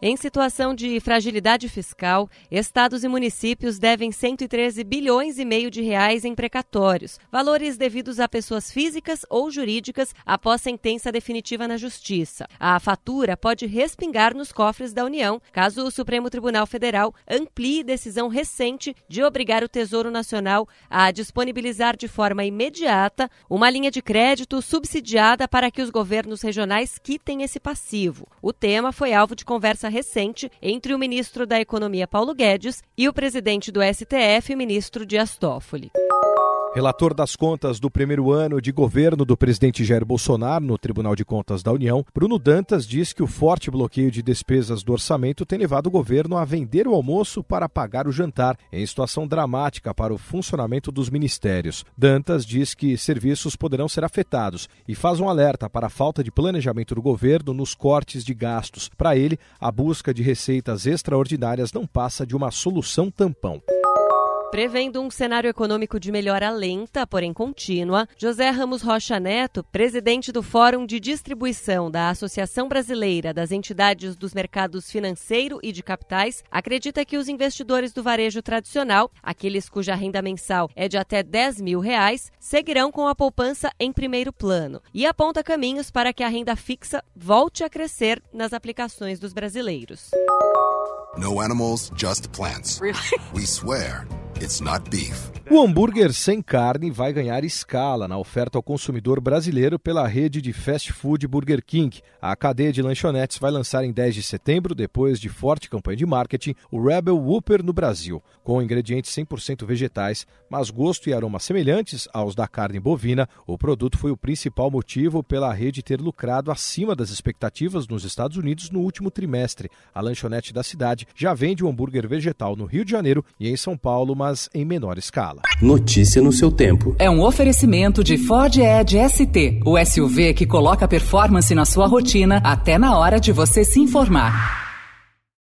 Em situação de fragilidade fiscal, estados e municípios devem 113 bilhões e meio de reais em precatórios, valores devidos a pessoas físicas ou jurídicas após sentença definitiva na Justiça. A fatura pode respingar nos cofres da União, caso o Supremo Tribunal Federal amplie decisão recente de obrigar o Tesouro Nacional a disponibilizar de forma imediata uma linha de crédito subsidiada para que os governos regionais quitem esse passivo. O tema foi alvo de conversa conversa recente entre o ministro da Economia Paulo Guedes e o presidente do STF, ministro Dias Toffoli. Relator das contas do primeiro ano de governo do presidente Jair Bolsonaro no Tribunal de Contas da União, Bruno Dantas diz que o forte bloqueio de despesas do orçamento tem levado o governo a vender o almoço para pagar o jantar, em situação dramática para o funcionamento dos ministérios. Dantas diz que serviços poderão ser afetados e faz um alerta para a falta de planejamento do governo nos cortes de gastos. Para ele, a busca de receitas extraordinárias não passa de uma solução tampão. Prevendo um cenário econômico de melhora lenta, porém contínua, José Ramos Rocha Neto, presidente do Fórum de Distribuição da Associação Brasileira das Entidades dos Mercados Financeiro e de Capitais, acredita que os investidores do varejo tradicional, aqueles cuja renda mensal é de até 10 mil reais, seguirão com a poupança em primeiro plano e aponta caminhos para que a renda fixa volte a crescer nas aplicações dos brasileiros. No animals, just plants. Really? We swear. It's not beef. O hambúrguer sem carne vai ganhar escala na oferta ao consumidor brasileiro pela rede de fast food Burger King. A cadeia de lanchonetes vai lançar em 10 de setembro, depois de forte campanha de marketing, o Rebel Whopper no Brasil, com ingredientes 100% vegetais, mas gosto e aroma semelhantes aos da carne bovina. O produto foi o principal motivo pela rede ter lucrado acima das expectativas nos Estados Unidos no último trimestre. A lanchonete da cidade já vende o hambúrguer vegetal no Rio de Janeiro e em São Paulo, mas em menor escala. Notícia no seu tempo. É um oferecimento de Ford Edge ST, o SUV que coloca performance na sua rotina até na hora de você se informar.